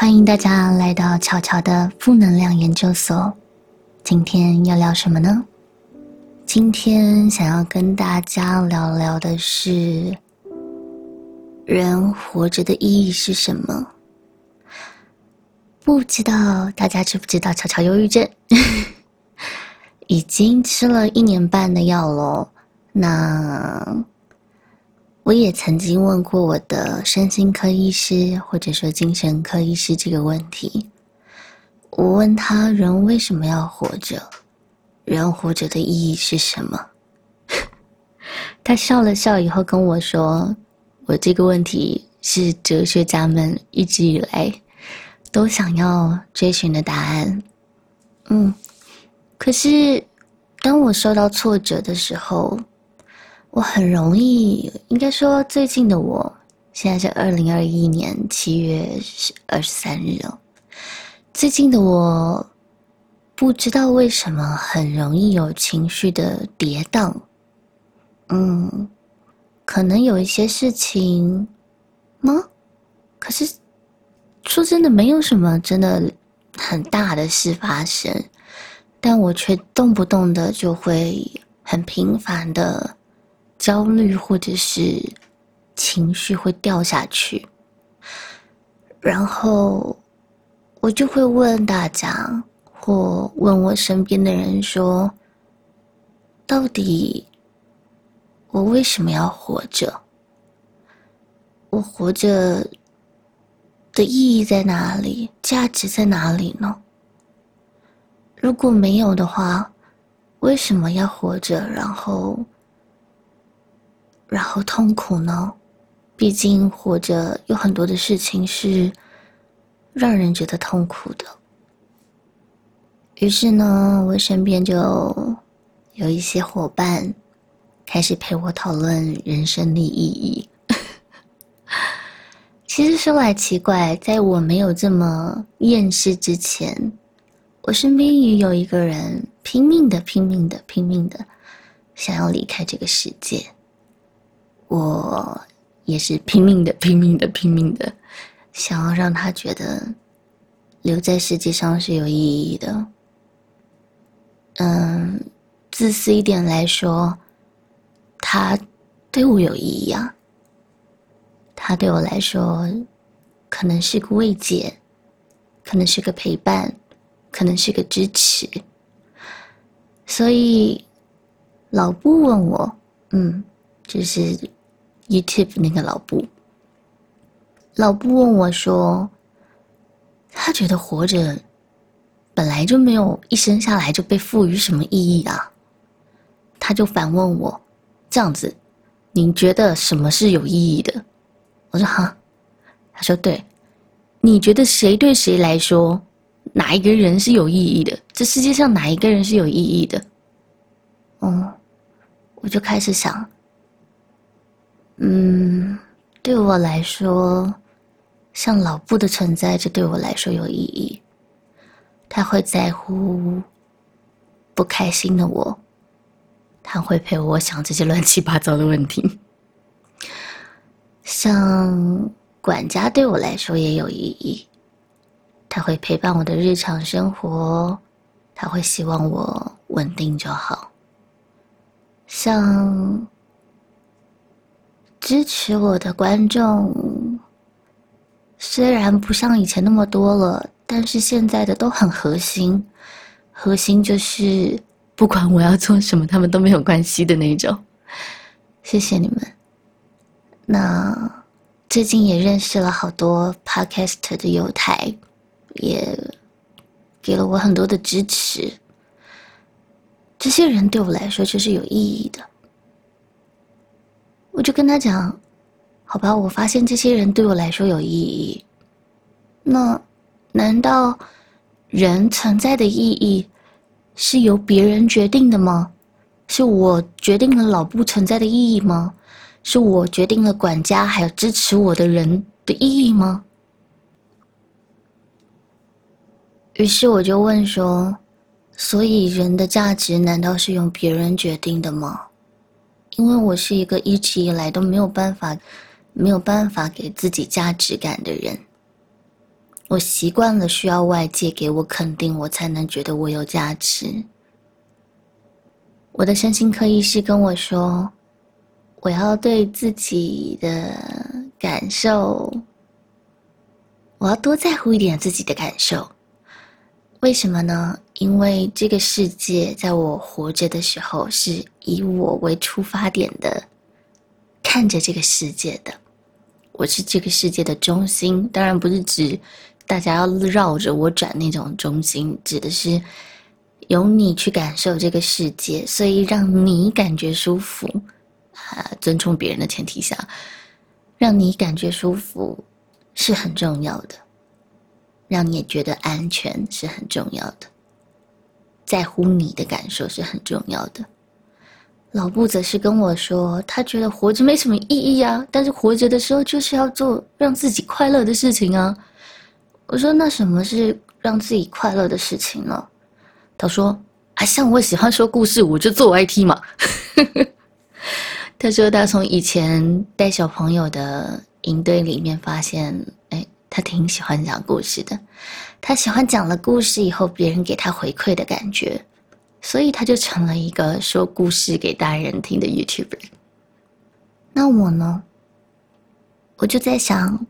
欢迎大家来到巧巧的负能量研究所。今天要聊什么呢？今天想要跟大家聊聊的是，人活着的意义是什么？不知道大家知不知道巧巧忧郁症？已经吃了一年半的药喽。那我也曾经问过我的身心科医师，或者说精神科医师这个问题。我问他：人为什么要活着？人活着的意义是什么？他笑了笑以后跟我说：“我这个问题是哲学家们一直以来都想要追寻的答案。”嗯，可是当我受到挫折的时候。我很容易，应该说最近的我，现在是二零二一年七月二十三日了。最近的我，不知道为什么很容易有情绪的跌宕。嗯，可能有一些事情吗？可是说真的，没有什么真的很大的事发生，但我却动不动的就会很频繁的。焦虑或者是情绪会掉下去，然后我就会问大家，或问我身边的人说：“到底我为什么要活着？我活着的意义在哪里？价值在哪里呢？如果没有的话，为什么要活着？然后？”然后痛苦呢？毕竟活着有很多的事情是让人觉得痛苦的。于是呢，我身边就有一些伙伴开始陪我讨论人生的意义。其实说来奇怪，在我没有这么厌世之前，我身边也有一个人拼命的、拼命的、拼命的想要离开这个世界。我也是拼命的、拼命的、拼命的，想要让他觉得留在世界上是有意义的。嗯，自私一点来说，他对我有意义啊。他对我来说，可能是个慰藉，可能是个陪伴，可能是个支持。所以，老布问我，嗯，就是。YouTube 那个老布，老布问我说：“他觉得活着本来就没有一生下来就被赋予什么意义啊。”他就反问我：“这样子，你觉得什么是有意义的？”我说：“哈。”他说：“对，你觉得谁对谁来说，哪一个人是有意义的？这世界上哪一个人是有意义的？”嗯，我就开始想。嗯，对我来说，像老布的存在，这对我来说有意义。他会在乎不开心的我，他会陪我想这些乱七八糟的问题。像管家对我来说也有意义，他会陪伴我的日常生活，他会希望我稳定就好。像。支持我的观众，虽然不像以前那么多了，但是现在的都很核心。核心就是不管我要做什么，他们都没有关系的那种。谢谢你们。那最近也认识了好多 Podcast 的友台，也给了我很多的支持。这些人对我来说就是有意义的。我就跟他讲：“好吧，我发现这些人对我来说有意义。那难道人存在的意义是由别人决定的吗？是我决定了老布存在的意义吗？是我决定了管家还有支持我的人的意义吗？”于是我就问说：“所以人的价值难道是用别人决定的吗？”因为我是一个一直以来都没有办法、没有办法给自己价值感的人，我习惯了需要外界给我肯定，我才能觉得我有价值。我的身心科医师跟我说，我要对自己的感受，我要多在乎一点自己的感受。为什么呢？因为这个世界在我活着的时候，是以我为出发点的，看着这个世界的，我是这个世界的中心。当然不是指。大家要绕着我转那种中心，指的是由你去感受这个世界，所以让你感觉舒服啊，尊重别人的前提下，让你感觉舒服是很重要的，让你也觉得安全是很重要的，在乎你的感受是很重要的。老布则是跟我说，他觉得活着没什么意义啊，但是活着的时候就是要做让自己快乐的事情啊。我说：“那什么是让自己快乐的事情呢？”他说：“啊，像我喜欢说故事，我就做 IT 嘛。”他说他从以前带小朋友的营队里面发现，哎，他挺喜欢讲故事的。他喜欢讲了故事以后，别人给他回馈的感觉，所以他就成了一个说故事给大人听的 YouTuber。那我呢？我就在想。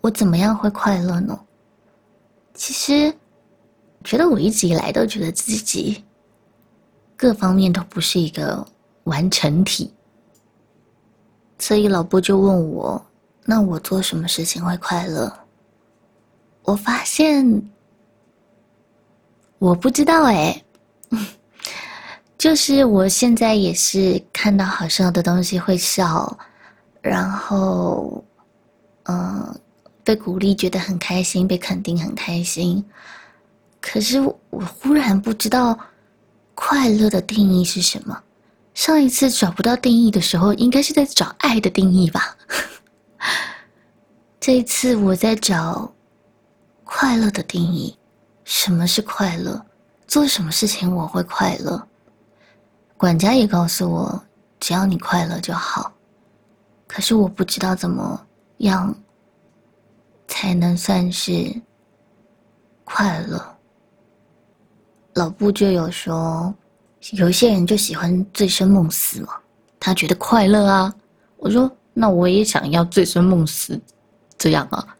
我怎么样会快乐呢？其实，觉得我一直以来都觉得自己各方面都不是一个完成体，所以老布就问我：“那我做什么事情会快乐？”我发现我不知道哎，就是我现在也是看到好笑的东西会笑，然后，嗯。被鼓励觉得很开心，被肯定很开心。可是我忽然不知道快乐的定义是什么。上一次找不到定义的时候，应该是在找爱的定义吧。这一次我在找快乐的定义。什么是快乐？做什么事情我会快乐？管家也告诉我，只要你快乐就好。可是我不知道怎么样。才能算是快乐。老布就有说，有一些人就喜欢醉生梦死嘛，他觉得快乐啊。我说，那我也想要醉生梦死，这样啊。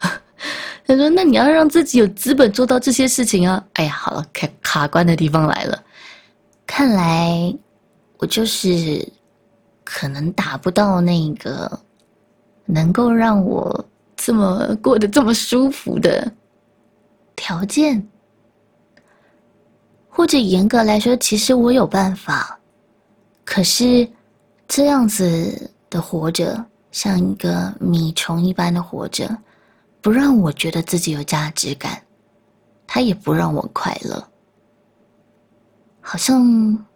他说，那你要让自己有资本做到这些事情啊。哎呀，好了，卡卡关的地方来了。看来我就是可能达不到那个能够让我。这么过得这么舒服的条件，或者严格来说，其实我有办法。可是这样子的活着，像一个米虫一般的活着，不让我觉得自己有价值感，他也不让我快乐。好像，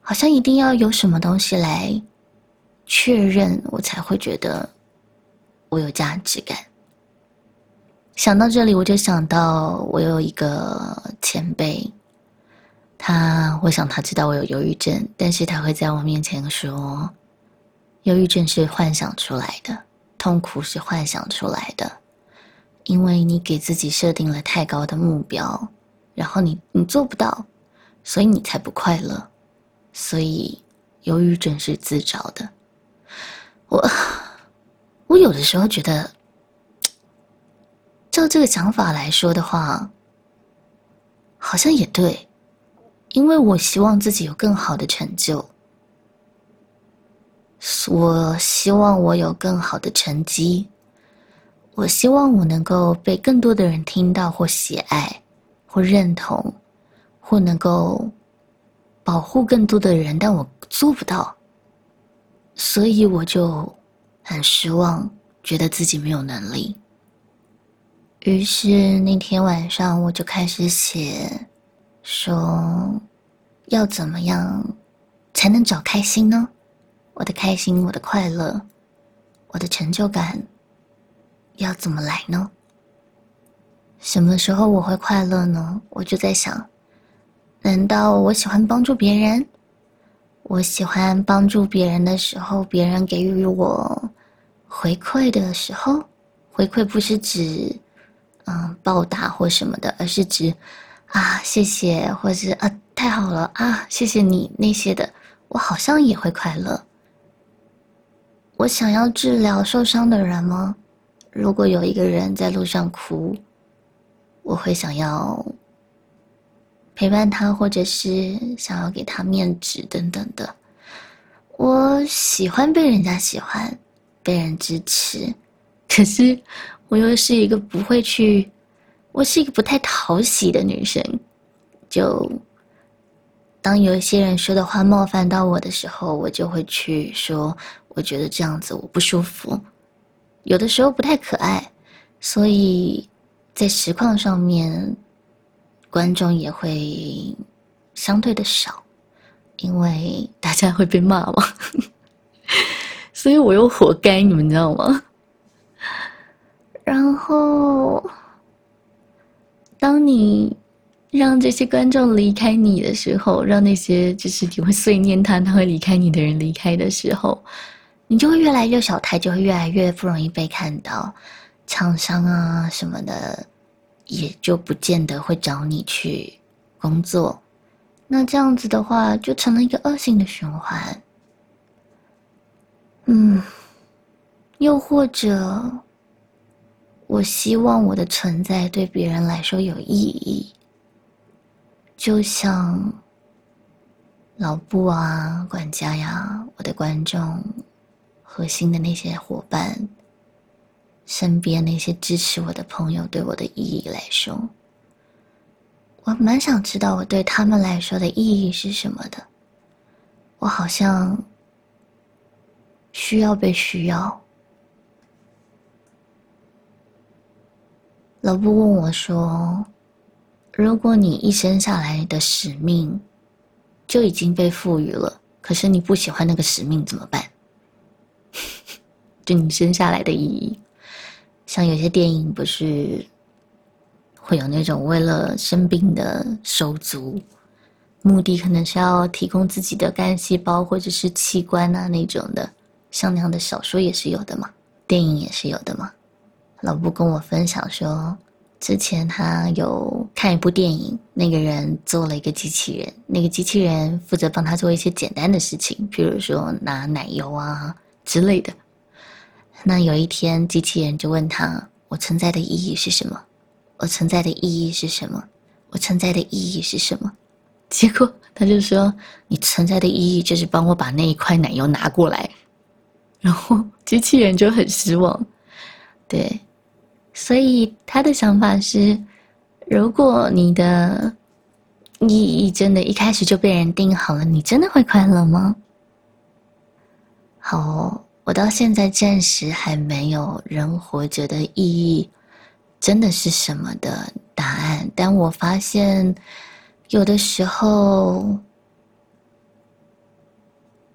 好像一定要有什么东西来确认，我才会觉得。我有价值感。想到这里，我就想到我有一个前辈，他，我想他知道我有忧郁症，但是他会在我面前说，忧郁症是幻想出来的，痛苦是幻想出来的，因为你给自己设定了太高的目标，然后你你做不到，所以你才不快乐，所以忧郁症是自找的。我。我有的时候觉得，照这个想法来说的话，好像也对，因为我希望自己有更好的成就，我希望我有更好的成绩，我希望我能够被更多的人听到或喜爱，或认同，或能够保护更多的人，但我做不到，所以我就。很失望，觉得自己没有能力。于是那天晚上，我就开始写，说要怎么样才能找开心呢？我的开心，我的快乐，我的成就感，要怎么来呢？什么时候我会快乐呢？我就在想，难道我喜欢帮助别人？我喜欢帮助别人的时候，别人给予我。回馈的时候，回馈不是指嗯报答或什么的，而是指啊谢谢，或是啊太好了啊谢谢你那些的，我好像也会快乐。我想要治疗受伤的人吗？如果有一个人在路上哭，我会想要陪伴他，或者是想要给他面子等等的。我喜欢被人家喜欢，被人支持，可是我又是一个不会去，我是一个不太讨喜的女生。就当有一些人说的话冒犯到我的时候，我就会去说。我觉得这样子我不舒服，有的时候不太可爱，所以在实况上面，观众也会相对的少，因为大家会被骂嘛，所以我又活该，你们知道吗？然后，当你让这些观众离开你的时候，让那些就是你会碎念他，他会离开你的人离开的时候。你就会越来越小台，就会越来越不容易被看到，厂商啊什么的，也就不见得会找你去工作。那这样子的话，就成了一个恶性的循环。嗯，又或者，我希望我的存在对别人来说有意义，就像老布啊、管家呀、我的观众。核心的那些伙伴，身边那些支持我的朋友，对我的意义来说，我蛮想知道我对他们来说的意义是什么的。我好像需要被需要。老布问我说：“如果你一生下来的使命就已经被赋予了，可是你不喜欢那个使命怎么办？”就你生下来的意义，像有些电影不是会有那种为了生病的手足，目的可能是要提供自己的干细胞或者是器官啊那种的，像那样的小说也是有的嘛，电影也是有的嘛。老布跟我分享说，之前他有看一部电影，那个人做了一个机器人，那个机器人负责帮他做一些简单的事情，比如说拿奶油啊之类的。那有一天，机器人就问他：“我存在的意义是什么？我存在的意义是什么？我存在的意义是什么？”结果他就说：“你存在的意义就是帮我把那一块奶油拿过来。”然后机器人就很失望。对，所以他的想法是：如果你的意义真的一开始就被人定好了，你真的会快乐吗？好。我到现在暂时还没有人活着的意义真的是什么的答案，但我发现有的时候，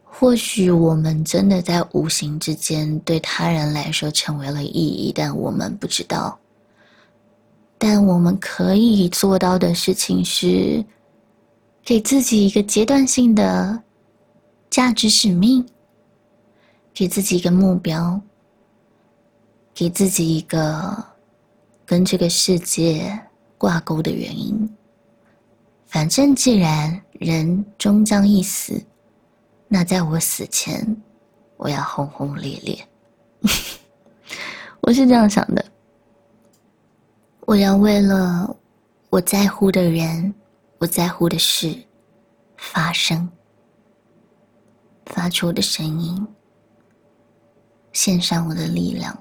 或许我们真的在无形之间对他人来说成为了意义，但我们不知道。但我们可以做到的事情是，给自己一个阶段性的价值使命。给自己一个目标，给自己一个跟这个世界挂钩的原因。反正既然人终将一死，那在我死前，我要轰轰烈烈。我是这样想的，我要为了我在乎的人、我在乎的事发声，发出我的声音。献上我的力量，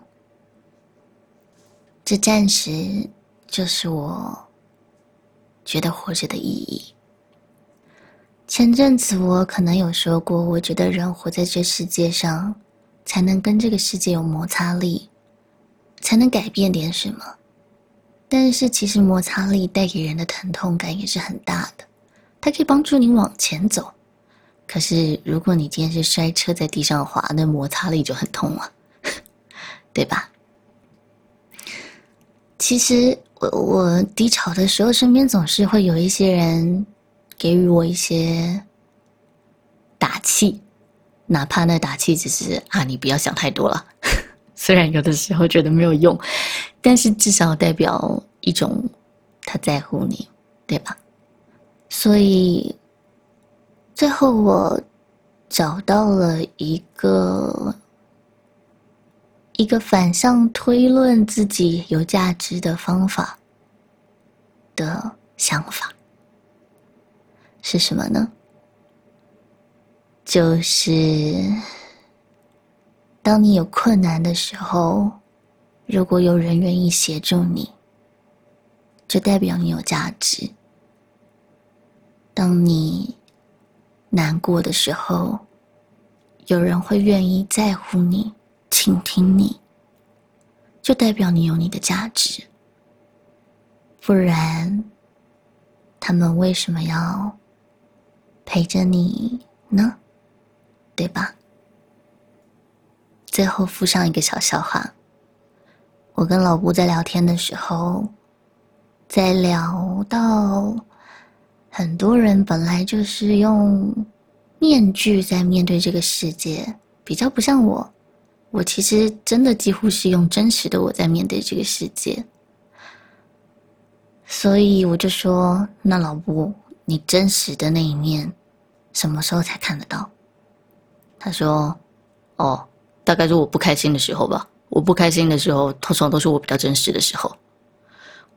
这暂时就是我觉得活着的意义。前阵子我可能有说过，我觉得人活在这世界上，才能跟这个世界有摩擦力，才能改变点什么。但是其实摩擦力带给人的疼痛感也是很大的，它可以帮助你往前走。可是，如果你今天是摔车在地上滑，那摩擦力就很痛了，对吧？其实，我我低潮的时候，身边总是会有一些人给予我一些打气，哪怕那打气只是啊，你不要想太多了，虽然有的时候觉得没有用，但是至少代表一种他在乎你，对吧？所以最后我找到了一个一个反向推论自己有价值的方法的想法是什么呢？就是。当你有困难的时候，如果有人愿意协助你，就代表你有价值。当你难过的时候，有人会愿意在乎你、倾听你，就代表你有你的价值。不然，他们为什么要陪着你呢？对吧？最后附上一个小笑话。我跟老吴在聊天的时候，在聊到很多人本来就是用面具在面对这个世界，比较不像我。我其实真的几乎是用真实的我在面对这个世界。所以我就说：“那老吴，你真实的那一面，什么时候才看得到？”他说：“哦。”大概是我不开心的时候吧。我不开心的时候，通常都是我比较真实的时候。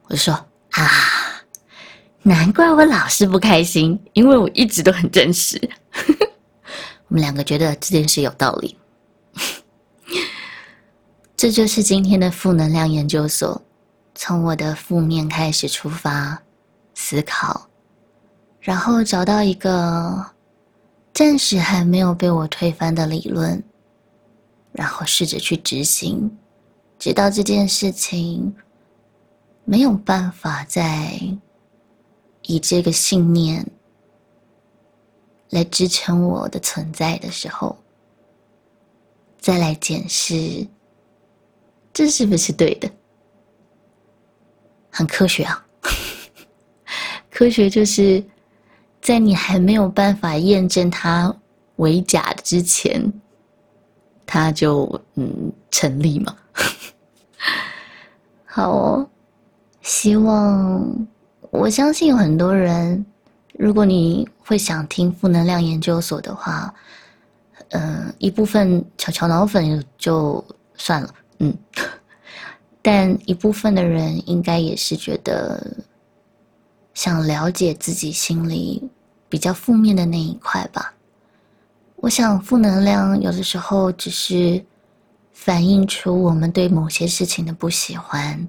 我就说啊，难怪我老是不开心，因为我一直都很真实。我们两个觉得这件事有道理。这就是今天的负能量研究所，从我的负面开始出发思考，然后找到一个暂时还没有被我推翻的理论。然后试着去执行，直到这件事情没有办法再以这个信念来支撑我的存在的时候，再来检视这是不是对的。很科学啊，科学就是在你还没有办法验证它为假之前。它就嗯成立嘛，好哦，希望我相信有很多人，如果你会想听负能量研究所的话，嗯，一部分巧巧脑粉就算了，嗯，但一部分的人应该也是觉得想了解自己心里比较负面的那一块吧。我想，负能量有的时候只是反映出我们对某些事情的不喜欢，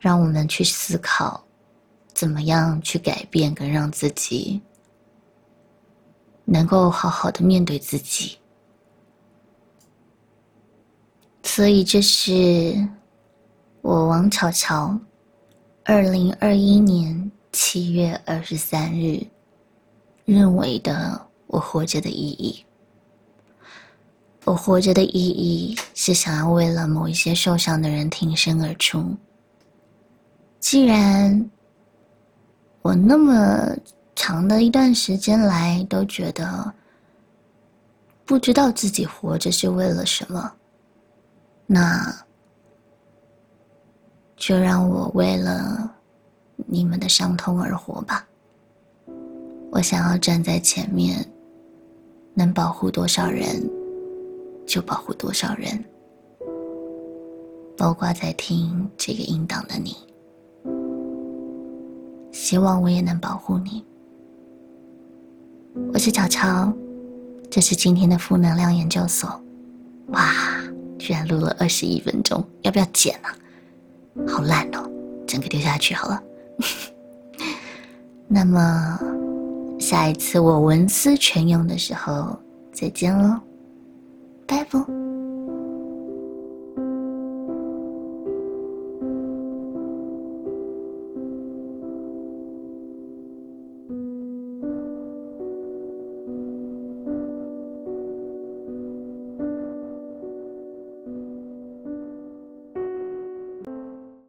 让我们去思考怎么样去改变，跟让自己能够好好的面对自己。所以，这是我王巧巧二零二一年七月二十三日认为的我活着的意义。我活着的意义是想要为了某一些受伤的人挺身而出。既然我那么长的一段时间来都觉得不知道自己活着是为了什么，那就让我为了你们的伤痛而活吧。我想要站在前面，能保护多少人。就保护多少人，包括在听这个音档的你。希望我也能保护你。我是巧巧，这是今天的负能量研究所。哇，居然录了二十一分钟，要不要剪啊？好烂哦，整个丢下去好了。那么，下一次我文思泉涌的时候，再见喽。拜拜